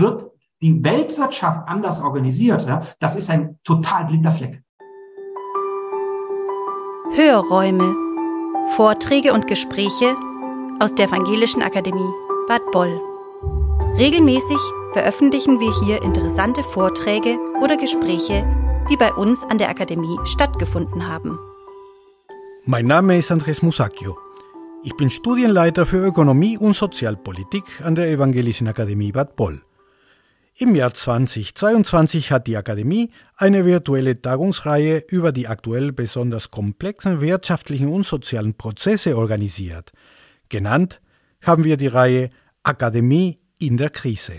wird die Weltwirtschaft anders organisiert, ja, das ist ein total blinder Fleck. Hörräume. Vorträge und Gespräche aus der Evangelischen Akademie Bad Boll. Regelmäßig veröffentlichen wir hier interessante Vorträge oder Gespräche, die bei uns an der Akademie stattgefunden haben. Mein Name ist Andres Musacchio. Ich bin Studienleiter für Ökonomie und Sozialpolitik an der Evangelischen Akademie Bad Boll. Im Jahr 2022 hat die Akademie eine virtuelle Tagungsreihe über die aktuell besonders komplexen wirtschaftlichen und sozialen Prozesse organisiert. Genannt haben wir die Reihe Akademie in der Krise.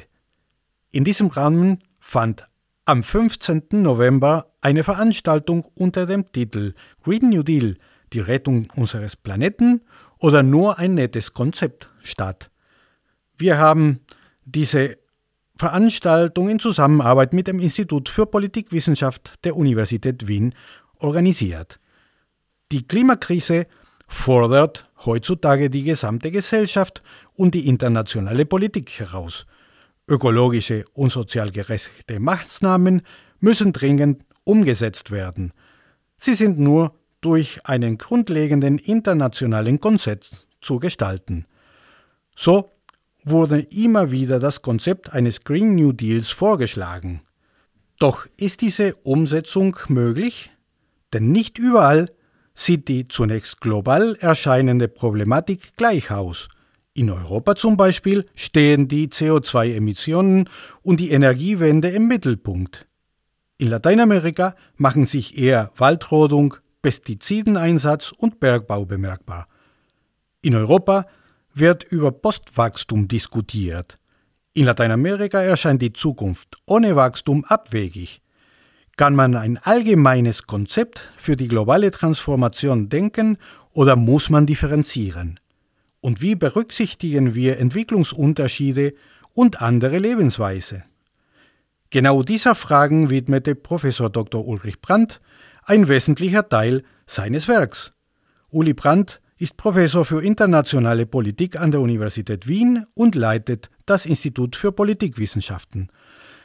In diesem Rahmen fand am 15. November eine Veranstaltung unter dem Titel Green New Deal, die Rettung unseres Planeten oder nur ein nettes Konzept statt. Wir haben diese Veranstaltung in Zusammenarbeit mit dem Institut für Politikwissenschaft der Universität Wien organisiert. Die Klimakrise fordert heutzutage die gesamte Gesellschaft und die internationale Politik heraus. Ökologische und sozial gerechte Maßnahmen müssen dringend umgesetzt werden. Sie sind nur durch einen grundlegenden internationalen Konsens zu gestalten. So wurde immer wieder das Konzept eines Green New Deals vorgeschlagen. Doch ist diese Umsetzung möglich? Denn nicht überall sieht die zunächst global erscheinende Problematik gleich aus. In Europa zum Beispiel stehen die CO2-Emissionen und die Energiewende im Mittelpunkt. In Lateinamerika machen sich eher Waldrodung, Pestizideneinsatz und Bergbau bemerkbar. In Europa wird über Postwachstum diskutiert. In Lateinamerika erscheint die Zukunft ohne Wachstum abwegig. Kann man ein allgemeines Konzept für die globale Transformation denken oder muss man differenzieren? Und wie berücksichtigen wir Entwicklungsunterschiede und andere Lebensweise? Genau dieser Fragen widmete Professor Dr. Ulrich Brandt ein wesentlicher Teil seines Werks. Uli Brandt ist Professor für internationale Politik an der Universität Wien und leitet das Institut für Politikwissenschaften.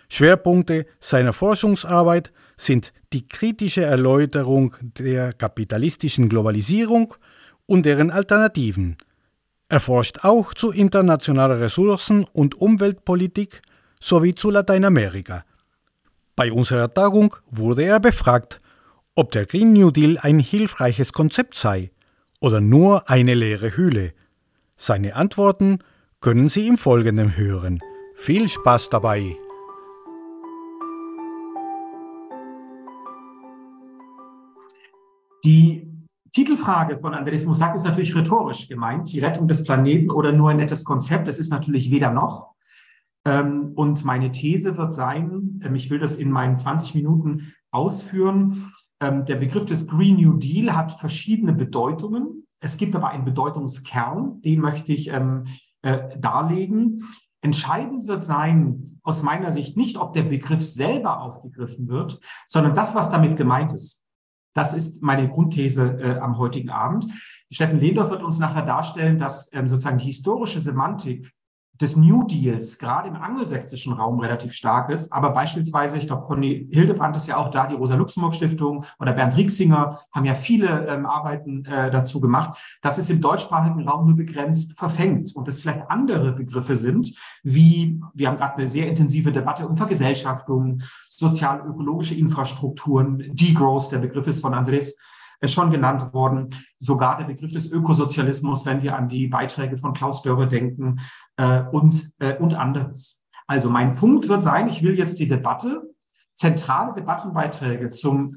Schwerpunkte seiner Forschungsarbeit sind die kritische Erläuterung der kapitalistischen Globalisierung und deren Alternativen. Er forscht auch zu internationaler Ressourcen- und Umweltpolitik sowie zu Lateinamerika. Bei unserer Tagung wurde er befragt, ob der Green New Deal ein hilfreiches Konzept sei oder nur eine leere Hülle? Seine Antworten können Sie im Folgenden hören. Viel Spaß dabei! Die Titelfrage von Andres Musak ist natürlich rhetorisch gemeint. Die Rettung des Planeten oder nur ein nettes Konzept. Es ist natürlich weder noch. Ähm, und meine These wird sein, ähm, ich will das in meinen 20 Minuten ausführen, der Begriff des Green New Deal hat verschiedene Bedeutungen. Es gibt aber einen Bedeutungskern, den möchte ich ähm, äh, darlegen. Entscheidend wird sein, aus meiner Sicht, nicht, ob der Begriff selber aufgegriffen wird, sondern das, was damit gemeint ist. Das ist meine Grundthese äh, am heutigen Abend. Steffen Lehndorf wird uns nachher darstellen, dass ähm, sozusagen die historische Semantik des New Deals gerade im angelsächsischen Raum relativ stark ist. Aber beispielsweise, ich glaube, Conny Hildebrandt ist ja auch da, die Rosa-Luxemburg-Stiftung oder Bernd Rieksinger haben ja viele ähm, Arbeiten äh, dazu gemacht, dass es im deutschsprachigen Raum nur begrenzt verfängt und es vielleicht andere Begriffe sind, wie, wir haben gerade eine sehr intensive Debatte um Vergesellschaftung, sozial-ökologische Infrastrukturen, Degrowth, der Begriff ist von Andres schon genannt worden. Sogar der Begriff des Ökosozialismus, wenn wir an die Beiträge von Klaus Dörre denken äh, und, äh, und anderes. Also mein Punkt wird sein, ich will jetzt die Debatte, zentrale Debattenbeiträge zum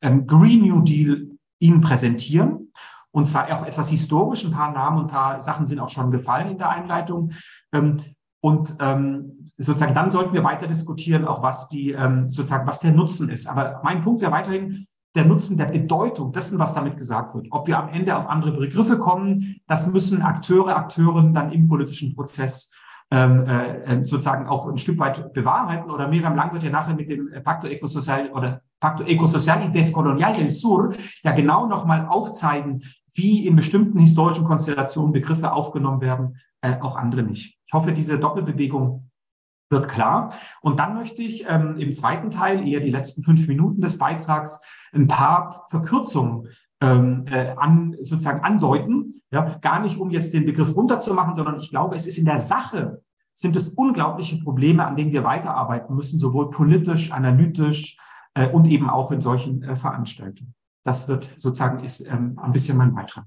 ähm, Green New Deal Ihnen präsentieren. Und zwar auch etwas historisch. Ein paar Namen, ein paar Sachen sind auch schon gefallen in der Einleitung. Ähm, und ähm, sozusagen dann sollten wir weiter diskutieren, auch was die ähm, sozusagen was der Nutzen ist. Aber mein Punkt wäre weiterhin, der Nutzen der Bedeutung dessen, was damit gesagt wird. Ob wir am Ende auf andere Begriffe kommen, das müssen Akteure, Akteurinnen dann im politischen Prozess ähm, äh, sozusagen auch ein Stück weit bewahrheiten. Oder Miriam Lang wird ja nachher mit dem Pacto Ecosocial oder Pacto Ecosocial y Descolonial del Sur ja genau nochmal aufzeigen, wie in bestimmten historischen Konstellationen Begriffe aufgenommen werden, äh, auch andere nicht. Ich hoffe, diese Doppelbewegung wird klar. Und dann möchte ich ähm, im zweiten Teil, eher die letzten fünf Minuten des Beitrags, ein paar Verkürzungen ähm, äh, an, sozusagen andeuten. Ja, gar nicht, um jetzt den Begriff runterzumachen, sondern ich glaube, es ist in der Sache, sind es unglaubliche Probleme, an denen wir weiterarbeiten müssen, sowohl politisch, analytisch äh, und eben auch in solchen äh, Veranstaltungen. Das wird sozusagen ist ähm, ein bisschen mein Beitrag.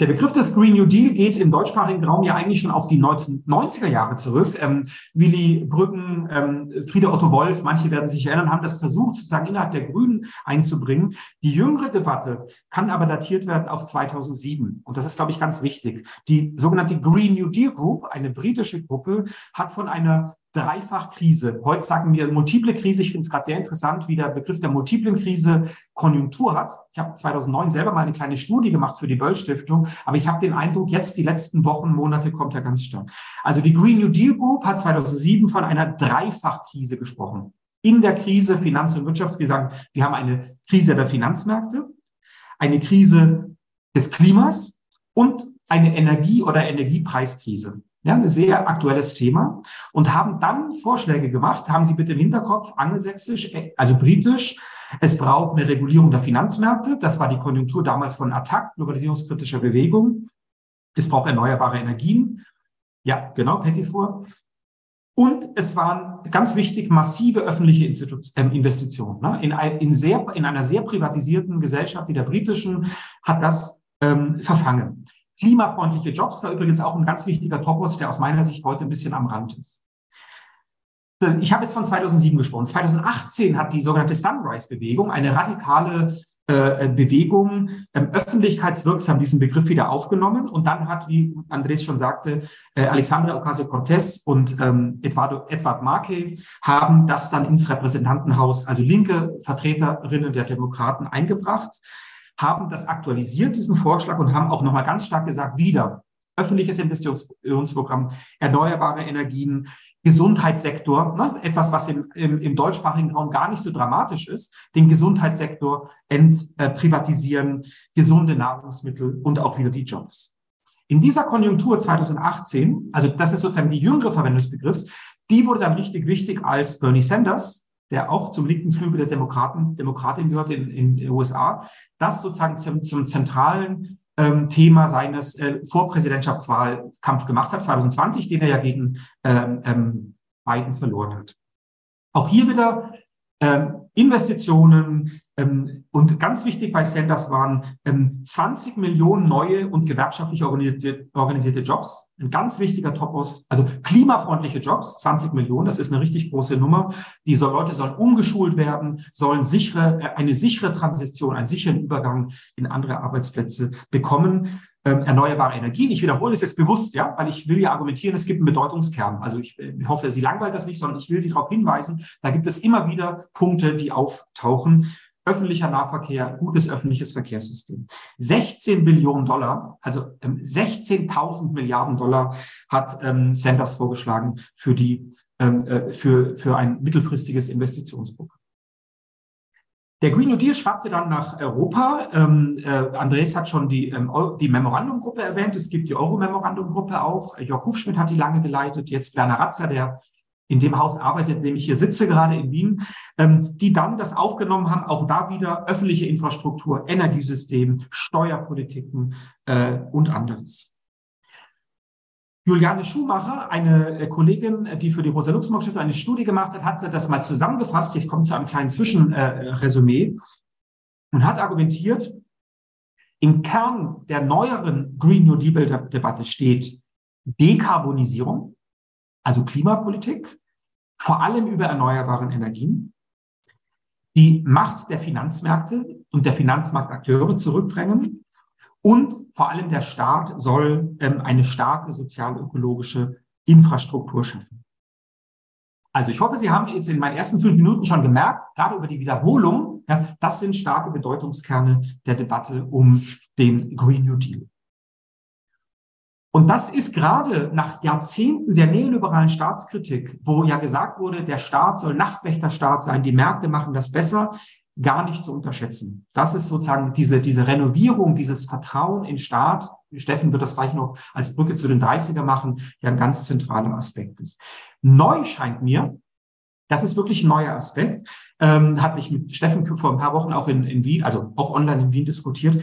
Der Begriff des Green New Deal geht im deutschsprachigen Raum ja eigentlich schon auf die 1990er Jahre zurück. Ähm, Willy Brüggen, ähm, Friede Otto Wolf, manche werden sich erinnern, haben das versucht, sozusagen innerhalb der Grünen einzubringen. Die jüngere Debatte kann aber datiert werden auf 2007. Und das ist, glaube ich, ganz wichtig. Die sogenannte Green New Deal Group, eine britische Gruppe, hat von einer Dreifachkrise. Heute sagen wir multiple Krise. Ich finde es gerade sehr interessant, wie der Begriff der multiplen Krise Konjunktur hat. Ich habe 2009 selber mal eine kleine Studie gemacht für die Böll Stiftung, aber ich habe den Eindruck, jetzt die letzten Wochen, Monate kommt er ganz stark. Also die Green New Deal Group hat 2007 von einer Dreifachkrise gesprochen. In der Krise, Finanz- und Wirtschaftskrise, wir haben eine Krise der Finanzmärkte, eine Krise des Klimas und eine Energie- oder Energiepreiskrise. Ja, ein sehr aktuelles Thema und haben dann Vorschläge gemacht, haben Sie bitte im Hinterkopf, angelsächsisch, äh, also britisch. Es braucht eine Regulierung der Finanzmärkte. Das war die Konjunktur damals von Attac, globalisierungskritischer Bewegung. Es braucht erneuerbare Energien. Ja, genau, Pettifor. Und es waren ganz wichtig massive öffentliche Institu äh, Investitionen. Ne? In, in, sehr, in einer sehr privatisierten Gesellschaft wie der britischen hat das ähm, verfangen. Klimafreundliche Jobs, da übrigens auch ein ganz wichtiger Topos, der aus meiner Sicht heute ein bisschen am Rand ist. Ich habe jetzt von 2007 gesprochen. 2018 hat die sogenannte Sunrise-Bewegung, eine radikale äh, Bewegung, ähm, öffentlichkeitswirksam diesen Begriff wieder aufgenommen. Und dann hat, wie Andres schon sagte, äh, Alexandra Ocasio-Cortez und ähm, Eduardo, Edward Markey haben das dann ins Repräsentantenhaus, also linke Vertreterinnen der Demokraten, eingebracht haben das aktualisiert, diesen Vorschlag, und haben auch nochmal ganz stark gesagt, wieder öffentliches Investitionsprogramm, erneuerbare Energien, Gesundheitssektor, ne, etwas, was im, im, im deutschsprachigen Raum gar nicht so dramatisch ist, den Gesundheitssektor entprivatisieren, äh, gesunde Nahrungsmittel und auch wieder die Jobs. In dieser Konjunktur 2018, also das ist sozusagen die jüngere Verwendung des Begriffs, die wurde dann richtig wichtig, als Bernie Sanders der auch zum linken Flügel der Demokraten, Demokratin gehört in, in den USA, das sozusagen zum, zum zentralen ähm, Thema seines äh, Vorpräsidentschaftswahlkampf gemacht hat, 2020, den er ja gegen ähm, ähm, Biden verloren hat. Auch hier wieder ähm, Investitionen, und ganz wichtig bei Sanders waren ähm, 20 Millionen neue und gewerkschaftlich organisierte, organisierte Jobs. Ein ganz wichtiger Topos, also klimafreundliche Jobs, 20 Millionen, das ist eine richtig große Nummer. Die Leute sollen umgeschult werden, sollen sichere, äh, eine sichere Transition, einen sicheren Übergang in andere Arbeitsplätze bekommen. Ähm, erneuerbare Energien. Ich wiederhole es jetzt bewusst, ja, weil ich will ja argumentieren, es gibt einen Bedeutungskern. Also ich hoffe, Sie langweilt das nicht, sondern ich will Sie darauf hinweisen, da gibt es immer wieder Punkte, die auftauchen öffentlicher Nahverkehr, gutes öffentliches Verkehrssystem. 16 Billionen Dollar, also ähm, 16.000 Milliarden Dollar hat ähm, Sanders vorgeschlagen für die ähm, äh, für für ein mittelfristiges Investitionsprogramm. Der Green New Deal schwappte dann nach Europa. Ähm, äh, Andres hat schon die, ähm, die Memorandumgruppe erwähnt. Es gibt die Euro-Memorandumgruppe auch. Jörg Hufschmidt hat die lange geleitet. Jetzt Werner Ratzer, der in dem Haus arbeitet, in dem ich hier sitze, gerade in Wien, ähm, die dann das aufgenommen haben, auch da wieder öffentliche Infrastruktur, Energiesystem, Steuerpolitiken äh, und anderes. Juliane Schumacher, eine äh, Kollegin, die für die Rosa-Luxemburg-Stiftung eine Studie gemacht hat, hat das mal zusammengefasst. Ich komme zu einem kleinen Zwischenresümee und hat argumentiert, im Kern der neueren Green New Deal-Debatte steht Dekarbonisierung, also Klimapolitik, vor allem über erneuerbaren Energien, die Macht der Finanzmärkte und der Finanzmarktakteure zurückdrängen und vor allem der Staat soll ähm, eine starke sozial-ökologische Infrastruktur schaffen. Also ich hoffe, Sie haben jetzt in meinen ersten fünf Minuten schon gemerkt, gerade über die Wiederholung, ja, das sind starke Bedeutungskerne der Debatte um den Green New Deal. Und das ist gerade nach Jahrzehnten der neoliberalen Staatskritik, wo ja gesagt wurde, der Staat soll Nachtwächterstaat sein, die Märkte machen das besser, gar nicht zu unterschätzen. Das ist sozusagen diese, diese Renovierung, dieses Vertrauen in Staat Steffen wird das gleich noch als Brücke zu den 30er machen, ja ein ganz zentraler Aspekt ist. Neu scheint mir, das ist wirklich ein neuer Aspekt, ähm, hat mich mit Steffen vor ein paar Wochen auch in, in Wien, also auch online in Wien diskutiert.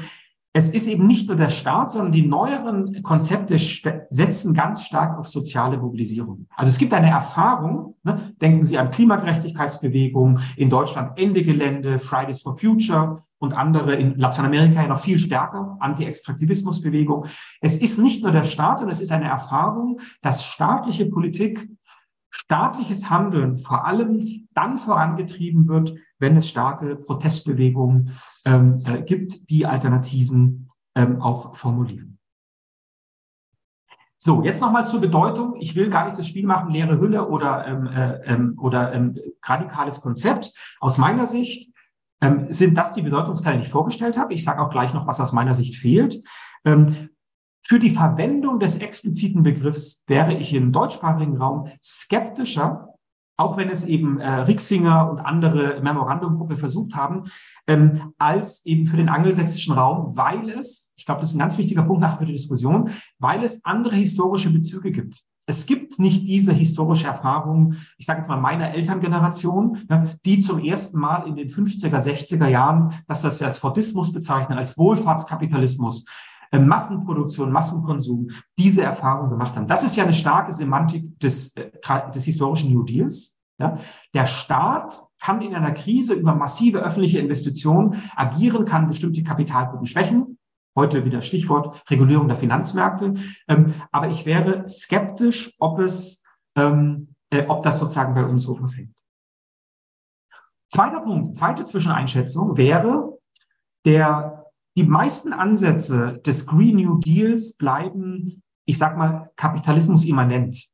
Es ist eben nicht nur der Staat, sondern die neueren Konzepte setzen ganz stark auf soziale Mobilisierung. Also es gibt eine Erfahrung, ne, denken Sie an Klimagerechtigkeitsbewegungen in Deutschland, Ende Gelände, Fridays for Future und andere in Lateinamerika ja noch viel stärker, Anti-Extraktivismusbewegung. Es ist nicht nur der Staat, sondern es ist eine Erfahrung, dass staatliche Politik staatliches Handeln vor allem dann vorangetrieben wird, wenn es starke Protestbewegungen ähm, äh, gibt, die Alternativen ähm, auch formulieren. So, jetzt nochmal zur Bedeutung. Ich will gar nicht das Spiel machen, leere Hülle oder, ähm, äh, ähm, oder ähm, radikales Konzept. Aus meiner Sicht ähm, sind das die Bedeutungsteile, die ich vorgestellt habe. Ich sage auch gleich noch, was aus meiner Sicht fehlt. Ähm, für die Verwendung des expliziten Begriffs wäre ich im deutschsprachigen Raum skeptischer, auch wenn es eben äh, Rixinger und andere Memorandumgruppe versucht haben, ähm, als eben für den angelsächsischen Raum, weil es, ich glaube, das ist ein ganz wichtiger Punkt nachher für die Diskussion, weil es andere historische Bezüge gibt. Es gibt nicht diese historische Erfahrung, ich sage jetzt mal meiner Elterngeneration, ne, die zum ersten Mal in den 50er, 60er Jahren das, was wir als Fordismus bezeichnen, als Wohlfahrtskapitalismus, Massenproduktion, Massenkonsum diese Erfahrung gemacht haben. Das ist ja eine starke Semantik des, äh, des historischen New Deals. Ja? Der Staat kann in einer Krise über massive öffentliche Investitionen agieren, kann bestimmte Kapitalgruppen schwächen. Heute wieder Stichwort Regulierung der Finanzmärkte. Ähm, aber ich wäre skeptisch, ob es, ähm, äh, ob das sozusagen bei uns so verfängt. Zweiter Punkt, zweite Zwischeneinschätzung wäre, der die meisten Ansätze des Green New Deals bleiben, ich sag mal, Kapitalismus immanent.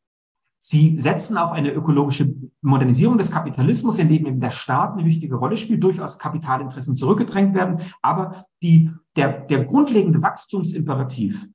Sie setzen auf eine ökologische Modernisierung des Kapitalismus, in dem eben der Staat eine wichtige Rolle spielt, durchaus Kapitalinteressen zurückgedrängt werden. Aber die, der, der grundlegende Wachstumsimperativ,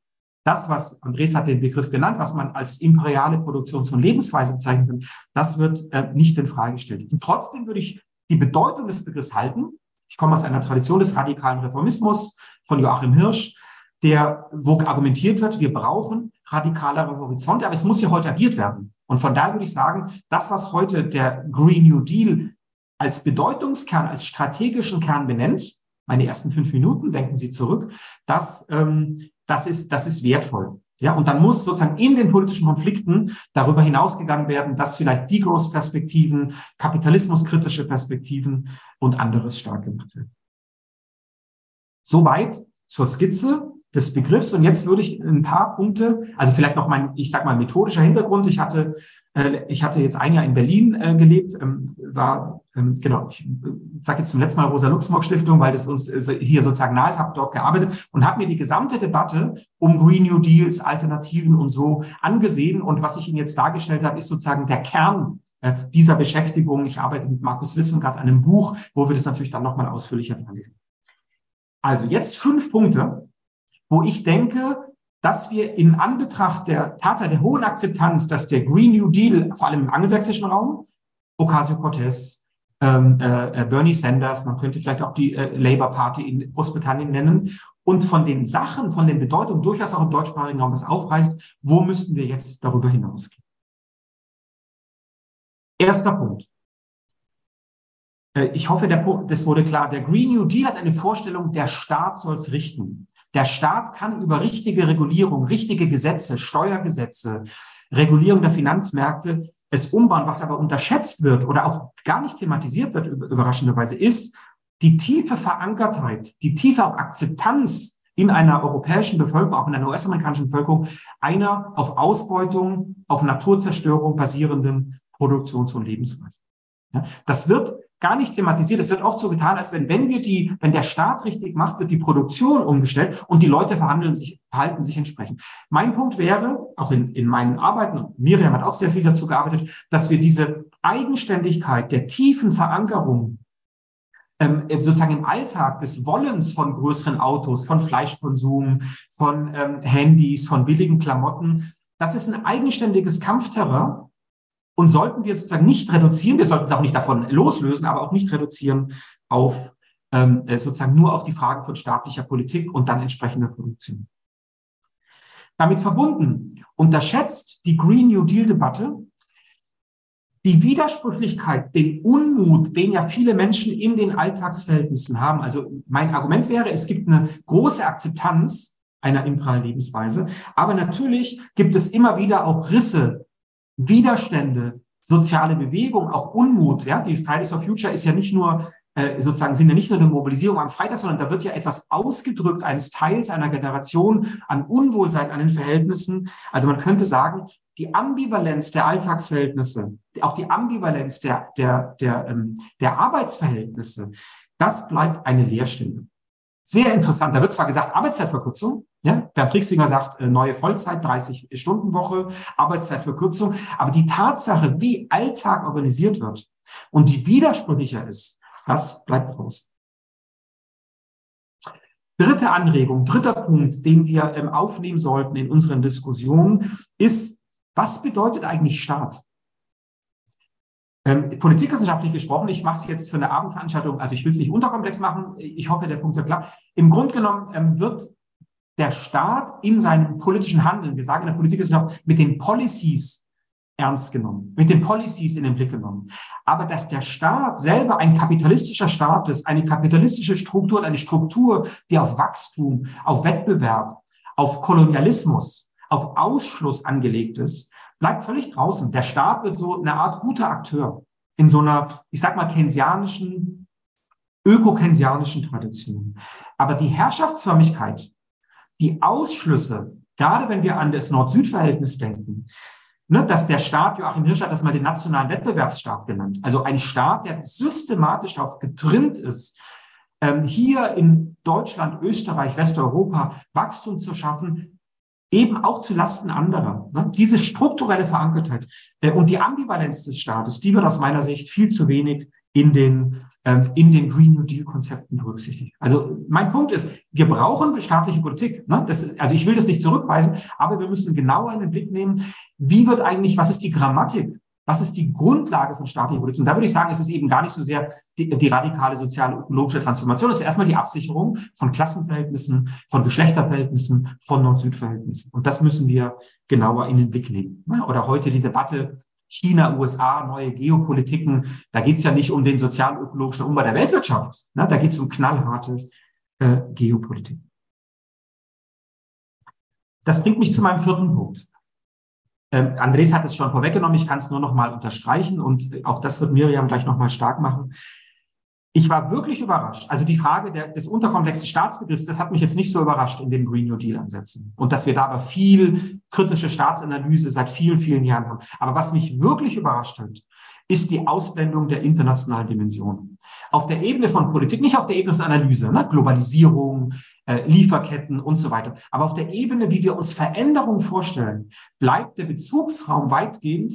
das, was Andres hat den Begriff genannt, was man als imperiale Produktions- und Lebensweise bezeichnen kann, das wird äh, nicht in Frage gestellt. Und trotzdem würde ich die Bedeutung des Begriffs halten, ich komme aus einer Tradition des radikalen Reformismus von Joachim Hirsch, der, wo argumentiert wird, wir brauchen radikalere Horizonte, aber es muss ja heute agiert werden. Und von daher würde ich sagen, das, was heute der Green New Deal als Bedeutungskern, als strategischen Kern benennt, meine ersten fünf Minuten, denken Sie zurück, das, ähm, das, ist, das ist wertvoll. Ja, und dann muss sozusagen in den politischen Konflikten darüber hinausgegangen werden, dass vielleicht Degrowth-Perspektiven, kapitalismuskritische Perspektiven und anderes stark gemacht werden. Soweit zur Skizze des Begriffs. Und jetzt würde ich ein paar Punkte, also vielleicht noch mein, ich sag mal, methodischer Hintergrund. Ich hatte, äh, ich hatte jetzt ein Jahr in Berlin äh, gelebt, ähm, war, ähm, genau, ich äh, sage jetzt zum letzten Mal Rosa-Luxemburg-Stiftung, weil das uns äh, hier sozusagen nahe ist, habe dort gearbeitet und habe mir die gesamte Debatte um Green New Deals, Alternativen und so angesehen. Und was ich Ihnen jetzt dargestellt habe, ist sozusagen der Kern äh, dieser Beschäftigung. Ich arbeite mit Markus Wissen gerade an einem Buch, wo wir das natürlich dann nochmal ausführlicher lesen. Also jetzt fünf Punkte, wo ich denke, dass wir in Anbetracht der Tatsache der hohen Akzeptanz, dass der Green New Deal, vor allem im angelsächsischen Raum, Ocasio-Cortez, ähm, äh, äh, Bernie Sanders, man könnte vielleicht auch die äh, Labour Party in Großbritannien nennen, und von den Sachen, von den Bedeutungen durchaus auch im deutschsprachigen Raum was aufreißt, wo müssten wir jetzt darüber hinausgehen? Erster Punkt. Äh, ich hoffe, der das wurde klar. Der Green New Deal hat eine Vorstellung, der Staat soll es richten. Der Staat kann über richtige Regulierung, richtige Gesetze, Steuergesetze, Regulierung der Finanzmärkte es umbauen. Was aber unterschätzt wird oder auch gar nicht thematisiert wird, überraschenderweise, ist die tiefe Verankertheit, die tiefe Akzeptanz in einer europäischen Bevölkerung, auch in einer US-amerikanischen Bevölkerung, einer auf Ausbeutung, auf Naturzerstörung basierenden Produktions- und Lebensweise. das wird gar nicht thematisiert. Es wird oft so getan, als wenn, wenn wir die, wenn der Staat richtig macht, wird die Produktion umgestellt und die Leute verhandeln sich, verhalten sich entsprechend. Mein Punkt wäre, auch in, in meinen Arbeiten, Miriam hat auch sehr viel dazu gearbeitet, dass wir diese Eigenständigkeit der tiefen Verankerung ähm, sozusagen im Alltag des Wollens von größeren Autos, von Fleischkonsum, von ähm, Handys, von billigen Klamotten, das ist ein eigenständiges Kampfterrain, und sollten wir sozusagen nicht reduzieren, wir sollten es auch nicht davon loslösen, aber auch nicht reduzieren auf ähm, äh, sozusagen nur auf die Frage von staatlicher Politik und dann entsprechender Produktion. Damit verbunden unterschätzt die Green New Deal-Debatte die Widersprüchlichkeit, den Unmut, den ja viele Menschen in den Alltagsverhältnissen haben. Also mein Argument wäre, es gibt eine große Akzeptanz einer imperialen Lebensweise, aber natürlich gibt es immer wieder auch Risse, Widerstände, soziale Bewegung, auch Unmut. Ja, die Fridays for Future ist ja nicht nur äh, sozusagen sind ja nicht nur eine Mobilisierung am Freitag, sondern da wird ja etwas ausgedrückt eines Teils einer Generation an Unwohlsein, an den Verhältnissen. Also man könnte sagen, die Ambivalenz der Alltagsverhältnisse, auch die Ambivalenz der, der, der, ähm, der Arbeitsverhältnisse, das bleibt eine Leerstelle. Sehr interessant. Da wird zwar gesagt Arbeitszeitverkürzung, ja, Bernd Rixinger sagt äh, neue Vollzeit, 30 Stunden Woche, Arbeitszeitverkürzung, aber die Tatsache, wie Alltag organisiert wird und die widersprüchlicher ist, das bleibt raus. Dritte Anregung, dritter Punkt, den wir ähm, aufnehmen sollten in unseren Diskussionen, ist, was bedeutet eigentlich Staat? Ähm, politikwissenschaftlich gesprochen, ich mache es jetzt für eine Abendveranstaltung, also ich will es nicht unterkomplex machen, ich hoffe, der Punkt ist klar. Im Grunde genommen ähm, wird der Staat in seinem politischen Handeln, wir sagen in der Politikwissenschaft, mit den Policies ernst genommen, mit den Policies in den Blick genommen. Aber dass der Staat selber ein kapitalistischer Staat ist, eine kapitalistische Struktur, eine Struktur, die auf Wachstum, auf Wettbewerb, auf Kolonialismus, auf Ausschluss angelegt ist, bleibt völlig draußen. Der Staat wird so eine Art guter Akteur in so einer, ich sag mal, keynesianischen, öko-keynesianischen Tradition. Aber die Herrschaftsförmigkeit, die Ausschlüsse, gerade wenn wir an das Nord-Süd-Verhältnis denken, ne, dass der Staat, Joachim Hirsch hat das mal den nationalen Wettbewerbsstaat genannt, also ein Staat, der systematisch darauf getrimmt ist, ähm, hier in Deutschland, Österreich, Westeuropa Wachstum zu schaffen, eben auch zu Lasten anderer. Ne? Diese strukturelle Verankertheit äh, und die Ambivalenz des Staates, die wird aus meiner Sicht viel zu wenig in den in den Green New Deal Konzepten berücksichtigt. Also mein Punkt ist, wir brauchen staatliche Politik. Ne? Das, also ich will das nicht zurückweisen, aber wir müssen genauer in den Blick nehmen, wie wird eigentlich, was ist die Grammatik? Was ist die Grundlage von staatlicher Politik? Und da würde ich sagen, es ist eben gar nicht so sehr die, die radikale soziale ökologische Transformation. Es ist erstmal die Absicherung von Klassenverhältnissen, von Geschlechterverhältnissen, von Nord-Süd-Verhältnissen. Und das müssen wir genauer in den Blick nehmen. Oder heute die Debatte China, USA, neue Geopolitiken. Da geht es ja nicht um den sozial-ökologischen Umbau der Weltwirtschaft. Ne? Da geht es um knallharte äh, Geopolitik. Das bringt mich zu meinem vierten Punkt. Ähm, Andres hat es schon vorweggenommen, ich kann es nur noch mal unterstreichen und auch das wird Miriam gleich noch mal stark machen. Ich war wirklich überrascht. Also die Frage der, des unterkomplexen Staatsbegriffs, das hat mich jetzt nicht so überrascht in den Green New Deal Ansätzen. Und dass wir da aber viel kritische Staatsanalyse seit vielen, vielen Jahren haben. Aber was mich wirklich überrascht hat, ist die Ausblendung der internationalen Dimension. Auf der Ebene von Politik, nicht auf der Ebene von Analyse, ne? Globalisierung, äh, Lieferketten und so weiter. Aber auf der Ebene, wie wir uns Veränderungen vorstellen, bleibt der Bezugsraum weitgehend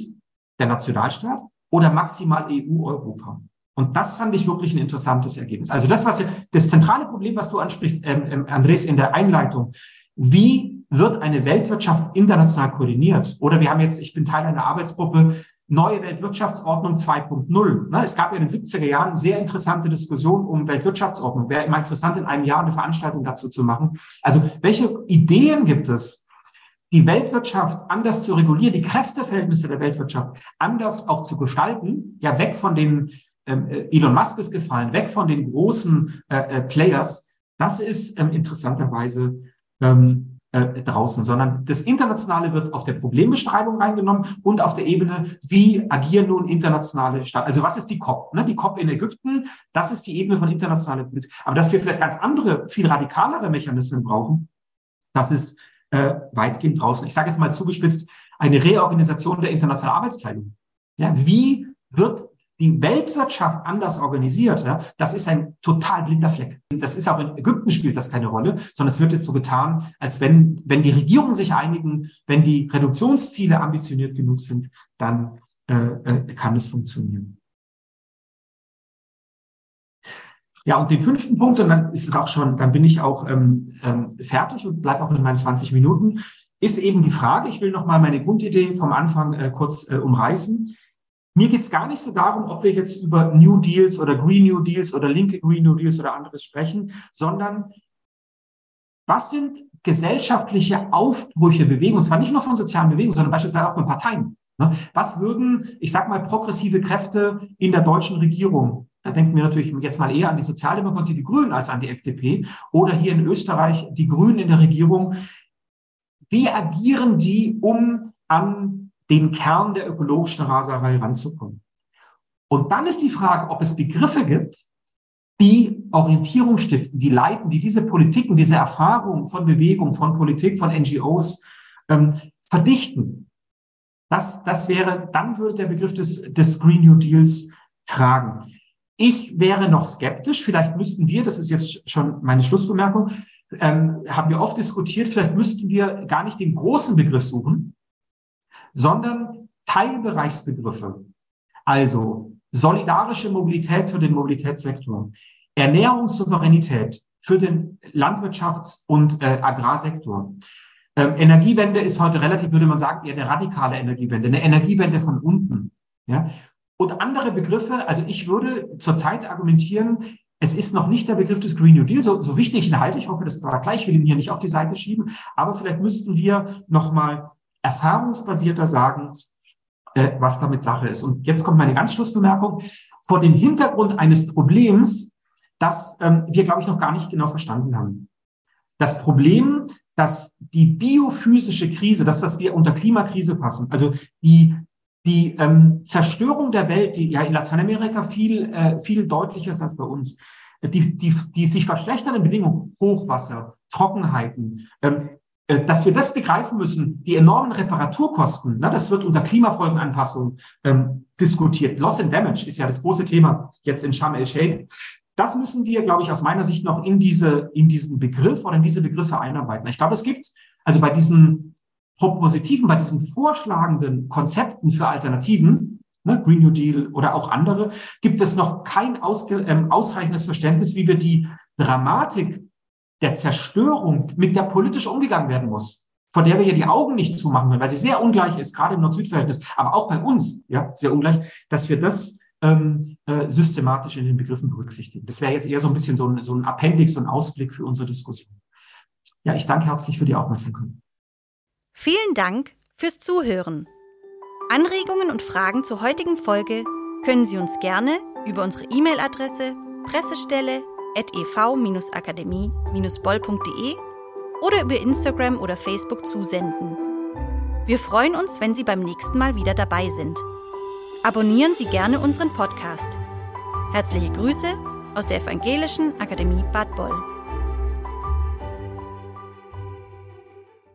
der Nationalstaat oder maximal EU-Europa. Und das fand ich wirklich ein interessantes Ergebnis. Also das, was das zentrale Problem, was du ansprichst, ähm, ähm, Andres, in der Einleitung. Wie wird eine Weltwirtschaft international koordiniert? Oder wir haben jetzt, ich bin Teil einer Arbeitsgruppe, neue Weltwirtschaftsordnung 2.0. Ne, es gab ja in den 70er Jahren sehr interessante Diskussionen um Weltwirtschaftsordnung. Wäre immer interessant, in einem Jahr eine Veranstaltung dazu zu machen. Also welche Ideen gibt es, die Weltwirtschaft anders zu regulieren, die Kräfteverhältnisse der Weltwirtschaft anders auch zu gestalten, ja weg von den Elon Musk ist gefallen, weg von den großen äh, äh, Players. Das ist ähm, interessanterweise ähm, äh, draußen, sondern das Internationale wird auf der Problembeschreibung reingenommen und auf der Ebene, wie agieren nun internationale Staaten. Also was ist die COP? Ne? Die COP in Ägypten, das ist die Ebene von internationaler Politik. Aber dass wir vielleicht ganz andere, viel radikalere Mechanismen brauchen, das ist äh, weitgehend draußen. Ich sage jetzt mal zugespitzt, eine Reorganisation der internationalen Arbeitsteilung. Ja, wie wird die Weltwirtschaft anders organisiert, ja, das ist ein total blinder Fleck. Das ist auch in Ägypten spielt das keine Rolle, sondern es wird jetzt so getan, als wenn, wenn die Regierungen sich einigen, wenn die Reduktionsziele ambitioniert genug sind, dann äh, äh, kann es funktionieren. Ja, und den fünften Punkt, und dann ist es auch schon, dann bin ich auch ähm, ähm, fertig und bleibe auch in meinen 20 Minuten, ist eben die Frage, ich will nochmal meine Grundidee vom Anfang äh, kurz äh, umreißen. Mir geht es gar nicht so darum, ob wir jetzt über New Deals oder Green New Deals oder linke Green New Deals oder anderes sprechen, sondern Was sind gesellschaftliche Aufbrüche, Bewegungen, und zwar nicht nur von sozialen Bewegungen, sondern beispielsweise auch von Parteien? Ne? Was würden, ich sag mal, progressive Kräfte in der deutschen Regierung, da denken wir natürlich jetzt mal eher an die Sozialdemokratie, die Grünen als an die FDP, oder hier in Österreich die Grünen in der Regierung. Wie agieren die, um an den Kern der ökologischen Raserei ranzukommen? Und dann ist die Frage, ob es Begriffe gibt, die Orientierung stiften, die leiten, die diese Politiken, diese Erfahrungen von Bewegung, von Politik, von NGOs ähm, verdichten. Das, das wäre, dann würde der Begriff des, des Green New Deals tragen. Ich wäre noch skeptisch. Vielleicht müssten wir, das ist jetzt schon meine Schlussbemerkung, ähm, haben wir oft diskutiert, vielleicht müssten wir gar nicht den großen Begriff suchen, sondern Teilbereichsbegriffe. Also solidarische Mobilität für den Mobilitätssektor, Ernährungssouveränität für den Landwirtschafts- und äh, Agrarsektor. Ähm, Energiewende ist heute relativ, würde man sagen, eher eine radikale Energiewende, eine Energiewende von unten. Ja? Und andere Begriffe, also ich würde zurzeit argumentieren, es ist noch nicht der Begriff des Green New Deal, so, so wichtig ihn halte. Ich hoffe, das war gleich, ich will ihn hier nicht auf die Seite schieben. Aber vielleicht müssten wir nochmal erfahrungsbasierter sagen, äh, was damit Sache ist. Und jetzt kommt meine ganz Schlussbemerkung. Vor dem Hintergrund eines Problems, das ähm, wir, glaube ich, noch gar nicht genau verstanden haben. Das Problem, dass die biophysische Krise, das, was wir unter Klimakrise fassen, also die, die ähm, Zerstörung der Welt, die ja in Lateinamerika viel, äh, viel deutlicher ist als bei uns, die, die, die sich verschlechternden Bedingungen, Hochwasser, Trockenheiten, ähm, äh, dass wir das begreifen müssen, die enormen Reparaturkosten, ne, das wird unter Klimafolgenanpassung ähm, diskutiert. Loss and Damage ist ja das große Thema jetzt in Sharm el-Sheikh. Das müssen wir, glaube ich, aus meiner Sicht noch in diese, in diesen Begriff oder in diese Begriffe einarbeiten. Ich glaube, es gibt also bei diesen Propositiven, bei diesen vorschlagenden Konzepten für Alternativen, ne, Green New Deal oder auch andere, gibt es noch kein ausge, ähm, ausreichendes Verständnis, wie wir die Dramatik der Zerstörung, mit der politisch umgegangen werden muss, vor der wir ja die Augen nicht zumachen können, weil sie sehr ungleich ist, gerade im Nord-Süd-Verhältnis, aber auch bei uns, ja, sehr ungleich, dass wir das ähm, äh, systematisch in den Begriffen berücksichtigen. Das wäre jetzt eher so ein bisschen so ein, so ein Appendix, so ein Ausblick für unsere Diskussion. Ja, ich danke herzlich für die Aufmerksamkeit. Vielen Dank fürs Zuhören. Anregungen und Fragen zur heutigen Folge können Sie uns gerne über unsere E-Mail-Adresse pressestelle ev-akademie-boll.de oder über Instagram oder Facebook zusenden. Wir freuen uns, wenn Sie beim nächsten Mal wieder dabei sind. Abonnieren Sie gerne unseren Podcast. Herzliche Grüße aus der Evangelischen Akademie Bad Boll.